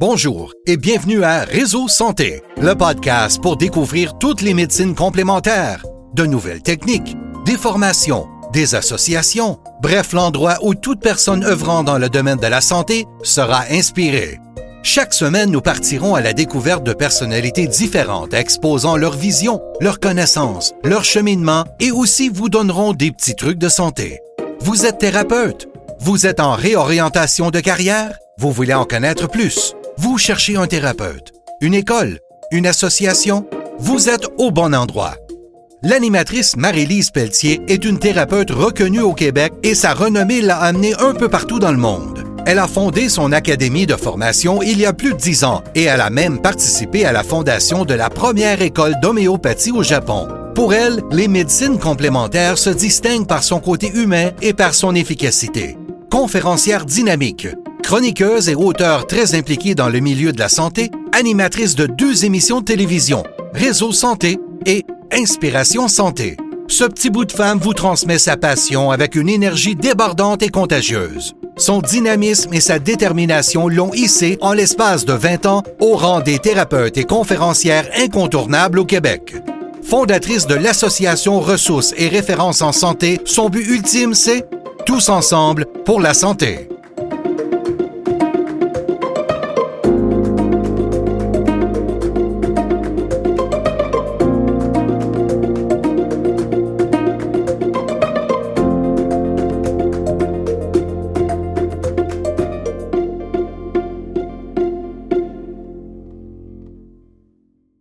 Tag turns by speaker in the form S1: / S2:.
S1: Bonjour et bienvenue à Réseau Santé, le podcast pour découvrir toutes les médecines complémentaires, de nouvelles techniques, des formations, des associations, bref l'endroit où toute personne œuvrant dans le domaine de la santé sera inspirée. Chaque semaine, nous partirons à la découverte de personnalités différentes exposant leur vision, leurs connaissances, leur cheminement et aussi vous donneront des petits trucs de santé. Vous êtes thérapeute? Vous êtes en réorientation de carrière? Vous voulez en connaître plus? Vous cherchez un thérapeute? Une école? Une association? Vous êtes au bon endroit. L'animatrice Marie-Lise Pelletier est une thérapeute reconnue au Québec et sa renommée l'a amenée un peu partout dans le monde. Elle a fondé son académie de formation il y a plus de dix ans et elle a même participé à la fondation de la première école d'homéopathie au Japon. Pour elle, les médecines complémentaires se distinguent par son côté humain et par son efficacité. Conférencière dynamique, chroniqueuse et auteure très impliquée dans le milieu de la santé, animatrice de deux émissions de télévision, Réseau Santé et Inspiration Santé. Ce petit bout de femme vous transmet sa passion avec une énergie débordante et contagieuse. Son dynamisme et sa détermination l'ont hissé en l'espace de 20 ans au rang des thérapeutes et conférencières incontournables au Québec. Fondatrice de l'association Ressources et Références en santé, son but ultime, c'est Tous ensemble pour la santé.